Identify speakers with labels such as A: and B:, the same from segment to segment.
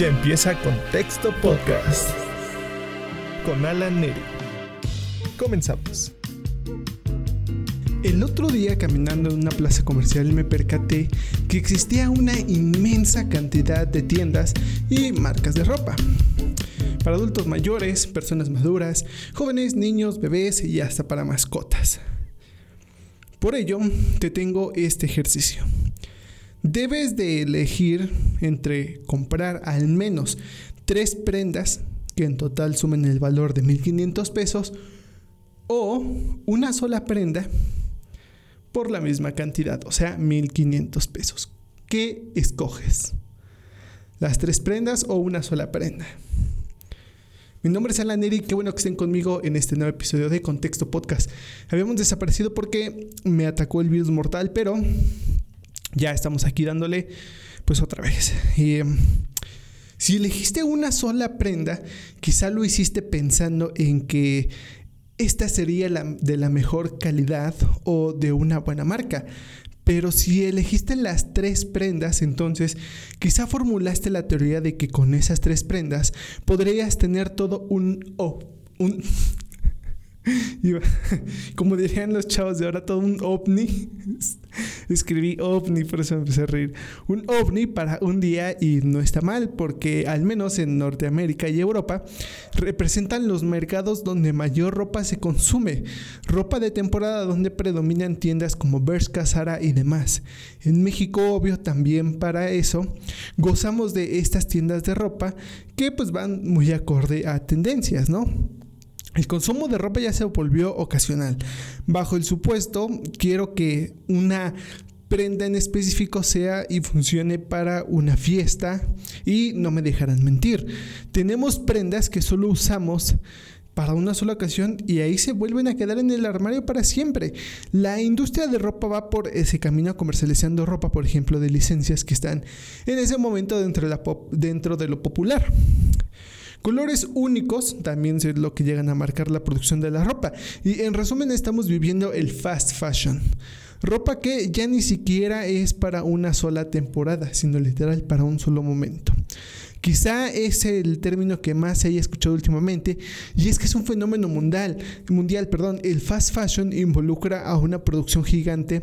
A: Ya empieza Contexto Podcast con Alan Neri. Comenzamos.
B: El otro día caminando en una plaza comercial me percaté que existía una inmensa cantidad de tiendas y marcas de ropa. Para adultos mayores, personas maduras, jóvenes, niños, bebés y hasta para mascotas. Por ello, te tengo este ejercicio. Debes de elegir entre comprar al menos tres prendas que en total sumen el valor de 1500 pesos o una sola prenda por la misma cantidad, o sea, 1500 pesos. ¿Qué escoges? ¿Las tres prendas o una sola prenda? Mi nombre es Alan Eri, qué bueno que estén conmigo en este nuevo episodio de Contexto Podcast. Habíamos desaparecido porque me atacó el virus mortal, pero ya estamos aquí dándole pues otra vez. Em, si elegiste una sola prenda, quizá lo hiciste pensando en que esta sería de la mejor calidad o de una buena marca. Pero si elegiste las tres prendas, entonces quizá formulaste la teoría de que con esas tres prendas podrías tener todo un, oh, un como dirían los chavos de ahora, todo un ovni. Escribí ovni, por eso me empecé a reír. Un ovni para un día y no está mal, porque al menos en Norteamérica y Europa representan los mercados donde mayor ropa se consume. Ropa de temporada donde predominan tiendas como Bershka, Zara y demás. En México, obvio, también para eso gozamos de estas tiendas de ropa que pues van muy acorde a tendencias, ¿no? El consumo de ropa ya se volvió ocasional. Bajo el supuesto, quiero que una prenda en específico sea y funcione para una fiesta y no me dejarán mentir. Tenemos prendas que solo usamos para una sola ocasión y ahí se vuelven a quedar en el armario para siempre. La industria de ropa va por ese camino comercializando ropa, por ejemplo, de licencias que están en ese momento dentro de, dentro de lo popular. Colores únicos también es lo que llegan a marcar la producción de la ropa. Y en resumen estamos viviendo el fast fashion. Ropa que ya ni siquiera es para una sola temporada, sino literal para un solo momento. Quizá es el término que más se haya escuchado últimamente y es que es un fenómeno mundial, mundial, perdón, el fast fashion involucra a una producción gigante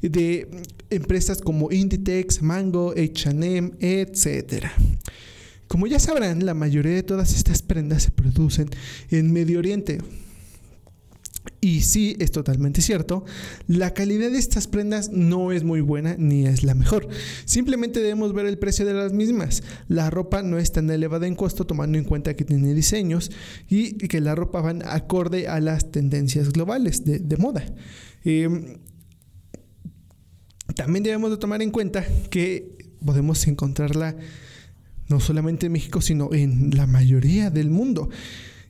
B: de empresas como Inditex, Mango, H&M, etcétera. Como ya sabrán, la mayoría de todas estas prendas se producen en Medio Oriente. Y sí, es totalmente cierto, la calidad de estas prendas no es muy buena ni es la mejor. Simplemente debemos ver el precio de las mismas. La ropa no es tan elevada en costo tomando en cuenta que tiene diseños y que la ropa van acorde a las tendencias globales de, moda. Em, también debemos de tomar en cuenta que podemos encontrarla no solamente en México, sino en la mayoría del mundo.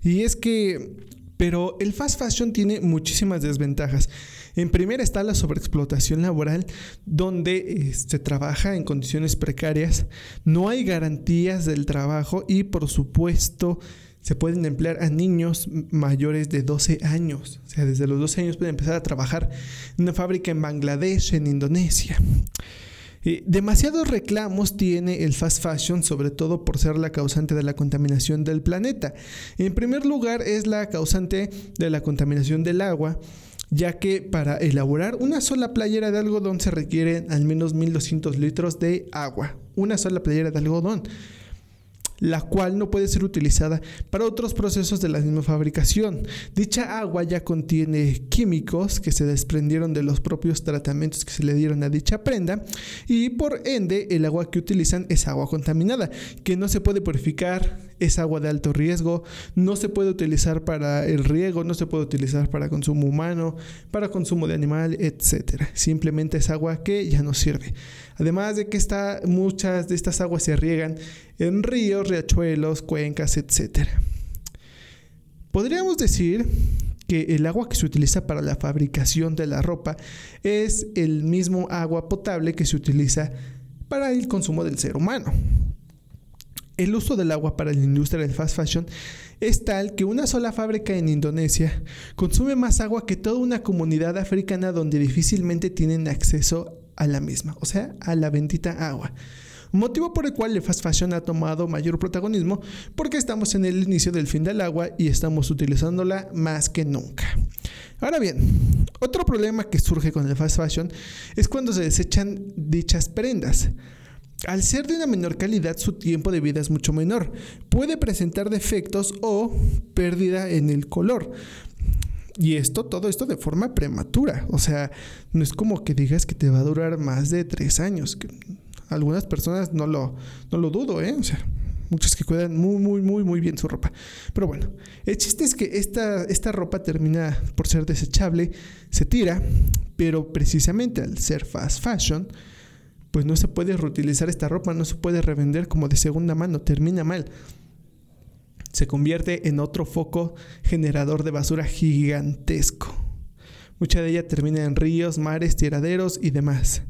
B: Y es que, pero el fast fashion tiene muchísimas desventajas. En primera está la sobreexplotación laboral, donde eh, se trabaja en condiciones precarias, no hay garantías del trabajo y por supuesto se pueden emplear a niños mayores de 12 años. O sea, desde los 12 años pueden empezar a trabajar en una fábrica en Bangladesh, en Indonesia. Eh, demasiados reclamos tiene el fast fashion, sobre todo por ser la causante de la contaminación del planeta. En primer lugar, es la causante de la contaminación del agua ya que para elaborar una sola playera de algodón se requieren al menos 1200 litros de agua. Una sola playera de algodón la cual no puede ser utilizada para otros procesos de la misma fabricación. Dicha agua ya contiene químicos que se desprendieron de los propios tratamientos que se le dieron a dicha prenda y por ende el agua que utilizan es agua contaminada, que no se puede purificar, es agua de alto riesgo, no se puede utilizar para el riego, no se puede utilizar para consumo humano, para consumo de animal, etc. Simplemente es agua que ya no sirve. Además de que está, muchas de estas aguas se riegan en ríos, riachuelos, cuencas, etc. Podríamos decir que el agua que se utiliza para la fabricación de la ropa es el mismo agua potable que se utiliza para el consumo del ser humano. El uso del agua para la industria del fast fashion es tal que una sola fábrica en Indonesia consume más agua que toda una comunidad africana donde difícilmente tienen acceso a la misma, o sea, a la bendita agua. motivo por el cual el fast fashion ha tomado mayor protagonismo porque estamos en el inicio del fin del agua y estamos utilizándola más que nunca. Ahora bien, otro problema que surge con el fast fashion es cuando se desechan dichas prendas. Al ser de una menor calidad, su tiempo de vida es mucho menor. Puede presentar defectos o pérdida en el color. Y esto, todo esto de forma prematura. O sea, no es como que digas que te va a durar más de tres años. Algunas personas no lo, no lo dudo, ¿eh? O sea, muchos que cuidan muy, muy, muy, muy bien su ropa. Pero bueno, el chiste es que esta, esta ropa termina por ser desechable, se tira, pero precisamente al ser fast fashion, pues no se puede reutilizar esta ropa, no se puede revender como de segunda mano, termina mal. Se convierte en otro foco generador de basura gigantesco. Mucha de ella termina en ríos, mares, tiraderos y demás.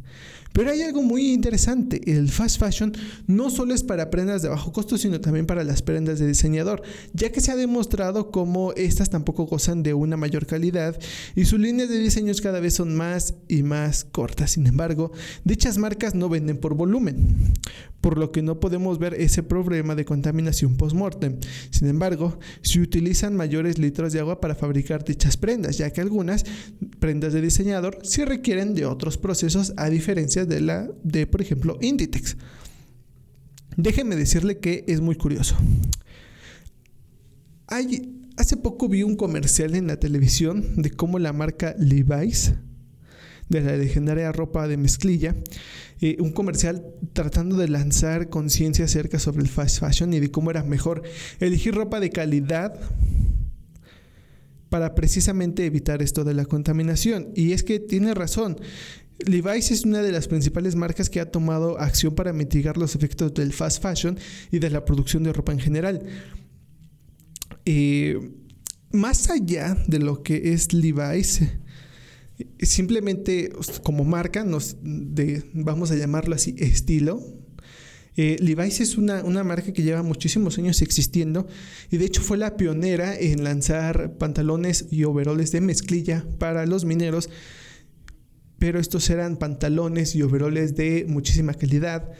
B: Pero hay algo muy interesante, el fast fashion no solo es para prendas de bajo costo, sino también para las prendas de diseñador, ya que se ha demostrado cómo estas tampoco gozan de una mayor calidad y sus líneas de diseños cada vez son más y más cortas. Sin embargo, dichas marcas no venden por volumen, por lo que no podemos ver ese problema de contaminación post-mortem. Sin embargo, se utilizan mayores litros de agua para fabricar dichas prendas, ya que algunas prendas de diseñador sí requieren de otros procesos a diferencia de la de, por ejemplo, Inditex. Déjeme decirle que es muy curioso. Hace poco vi un comercial en la televisión de cómo la marca Levi's, de la legendaria ropa de mezclilla, eh, un comercial tratando de lanzar conciencia acerca sobre el fast fashion y de cómo era mejor elegir ropa de calidad para precisamente evitar esto de la contaminación. Y es que tiene razón. Levi's es una de las principales marcas que ha tomado acción para mitigar los efectos del fast fashion y de la producción de ropa en general. Eh, más allá de lo que es Levi's, simplemente como marca, nos vamos a llamarlo así, estilo. Eh, Levi's es una, una, marca que lleva muchísimos años existiendo y de hecho fue la pionera en lanzar pantalones y overoles de mezclilla para los mineros pero estos eran pantalones y overoles de muchísima calidad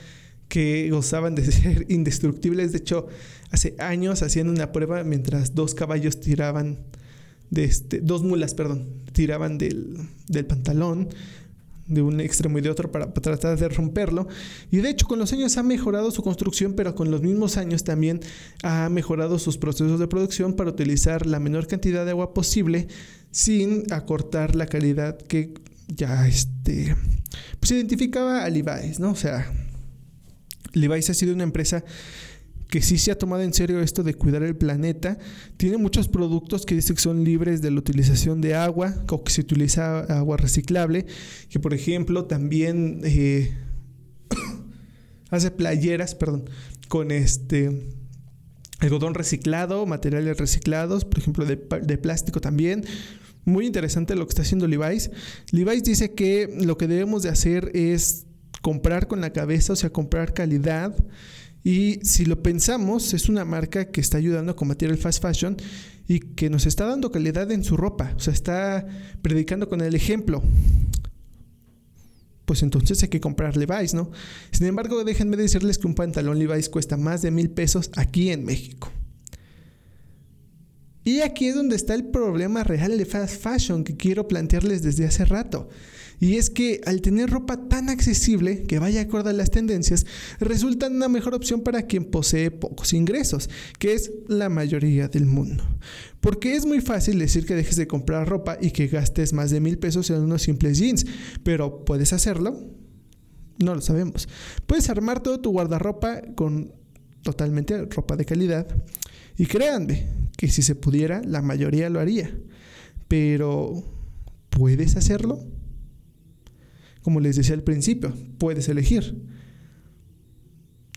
B: que gozaban de ser indestructibles. De hecho, hace años hacían una prueba mientras dos caballos tiraban de este, dos mulas, perdón, tiraban del, del pantalón de un extremo y de otro para, para, tratar de romperlo. Y de hecho con los años ha mejorado su construcción, pero con los mismos años también ha mejorado sus procesos de producción para utilizar la menor cantidad de agua posible sin acortar la calidad que ya este, pues identificaba a Levi's, ¿no? O sea, Levi's ha sido una empresa que sí se ha tomado en serio esto de cuidar el planeta. Tiene muchos productos que dice que son libres de la utilización de agua o que se utiliza agua reciclable. Que por ejemplo también eh, hace playeras, perdón, con este algodón reciclado, materiales reciclados, por ejemplo de, de plástico también. Muy interesante lo que está haciendo Levi's. Levi's dice que lo que debemos de hacer es comprar con la cabeza, o sea, comprar calidad. Y si lo pensamos, es una marca que está ayudando a combatir el fast fashion y que nos está dando calidad en su ropa. O sea, está predicando con el ejemplo. Pues entonces hay que comprar Levi's, ¿no? Sin embargo, déjenme decirles que un pantalón Levi's cuesta más de mil pesos aquí en México. Y aquí es donde está el problema real de fast fashion que quiero plantearles desde hace rato. Y es que al tener ropa tan accesible que vaya acorde a las tendencias, resulta una mejor opción para quien posee pocos ingresos, que es la mayoría del mundo. Porque es muy fácil decir que dejes de comprar ropa y que gastes más de mil pesos en unos simples jeans, pero ¿puedes hacerlo? No lo sabemos. Puedes armar todo tu guardarropa con totalmente ropa de calidad. Y créanme, que si se pudiera, la mayoría lo haría. Pero, ¿puedes hacerlo? Como les decía al principio, puedes elegir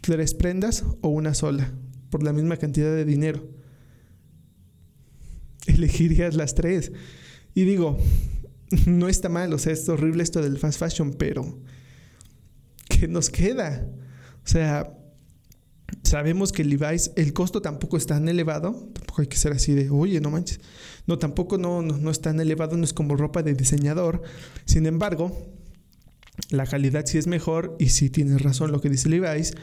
B: tres prendas o una sola, por la misma cantidad de dinero. Elegirías las tres. Y digo, no está mal, o sea, es horrible esto del fast fashion, pero ¿qué nos queda? O sea, Sabemos que Levi's, el costo tampoco es tan elevado, tampoco hay que ser así de, oye, no manches. No, tampoco no, no, es tan elevado, no es como ropa de diseñador. Sin embargo, La calidad sí es mejor y sí tienes razón lo que dice Levi's.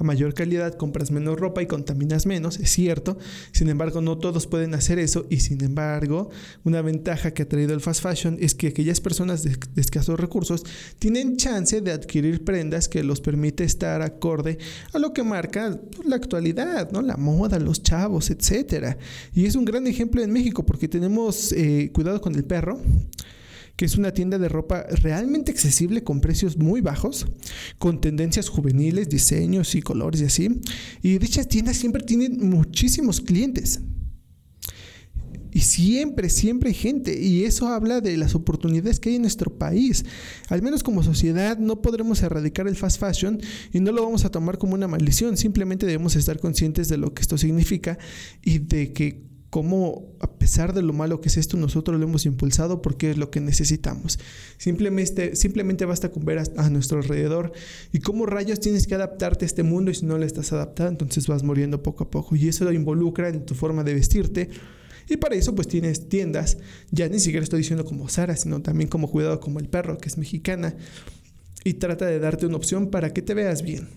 B: A mayor calidad compras menos ropa y contaminas menos, es cierto. Sin embargo, no todos pueden hacer eso y sin embargo, una ventaja que ha traído el fast fashion es que aquellas personas de, escasos recursos tienen chance de adquirir prendas que los permite estar acorde a lo que marca la actualidad, ¿no? La moda, los chavos, etcétera. Y es un gran ejemplo en México porque tenemos eh, cuidado con el perro que es una tienda de ropa realmente accesible con precios muy bajos, con tendencias juveniles, diseños y colores y así. Y dichas tiendas siempre tienen muchísimos clientes. Y siempre, siempre hay gente. Y eso habla de las oportunidades que hay en nuestro país. Al menos como sociedad no podremos erradicar el fast fashion y no lo vamos a tomar como una maldición. Simplemente debemos estar conscientes de lo que esto significa y de que cómo a pesar de lo malo que es esto, nosotros lo hemos impulsado porque es lo que necesitamos. Simplemente, simplemente basta con ver a, nuestro alrededor y cómo rayos tienes que adaptarte a este mundo y si no le estás adaptado, entonces vas muriendo poco a poco. Y eso lo involucra en tu forma de vestirte. Y para eso pues tienes tiendas, ya ni siquiera estoy diciendo como Sara, sino también como Cuidado como el Perro, que es mexicana, y trata de darte una opción para que te veas bien.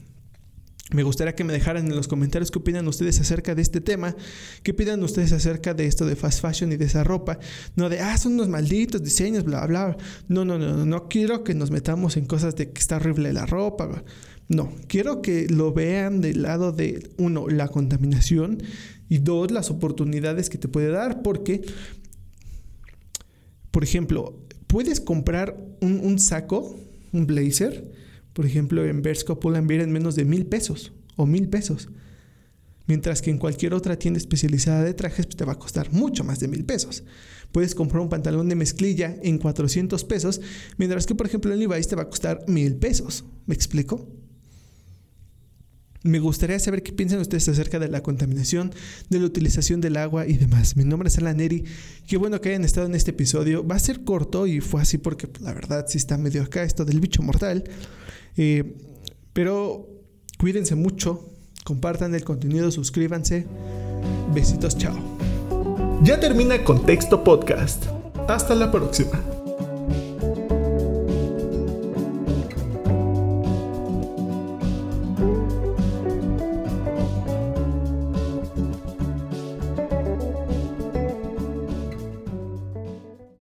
B: Me gustaría que me dejaran en los comentarios qué opinan ustedes acerca de este tema, qué opinan ustedes acerca de esto de fast fashion y de esa ropa. No de, ah, son unos malditos diseños, bla, bla. No, no, no, no quiero que nos metamos en cosas de que está horrible la ropa. No, quiero que lo vean del lado de, uno, la contaminación y dos, las oportunidades que te puede dar, porque, por ejemplo, puedes comprar un, un saco, un blazer, por ejemplo, en Bershka Pull&Bear en menos de mil pesos o mil pesos. Mientras que en cualquier otra tienda especializada de trajes pues, te va a costar mucho más de mil pesos. Puedes comprar un pantalón de mezclilla en 400 pesos, mientras que por ejemplo en Levi's te va a costar mil pesos. ¿Me explico? Me gustaría saber qué piensan ustedes acerca de la contaminación, de la utilización del agua y demás. Mi nombre es Alan Neri. Qué bueno que hayan estado en este episodio. Va a ser corto y fue así porque pues, la verdad sí está medio acá esto del bicho mortal. Eh, pero cuídense mucho, compartan el contenido, suscríbanse. Besitos, chao.
A: Ya termina Contexto Podcast. Hasta la próxima.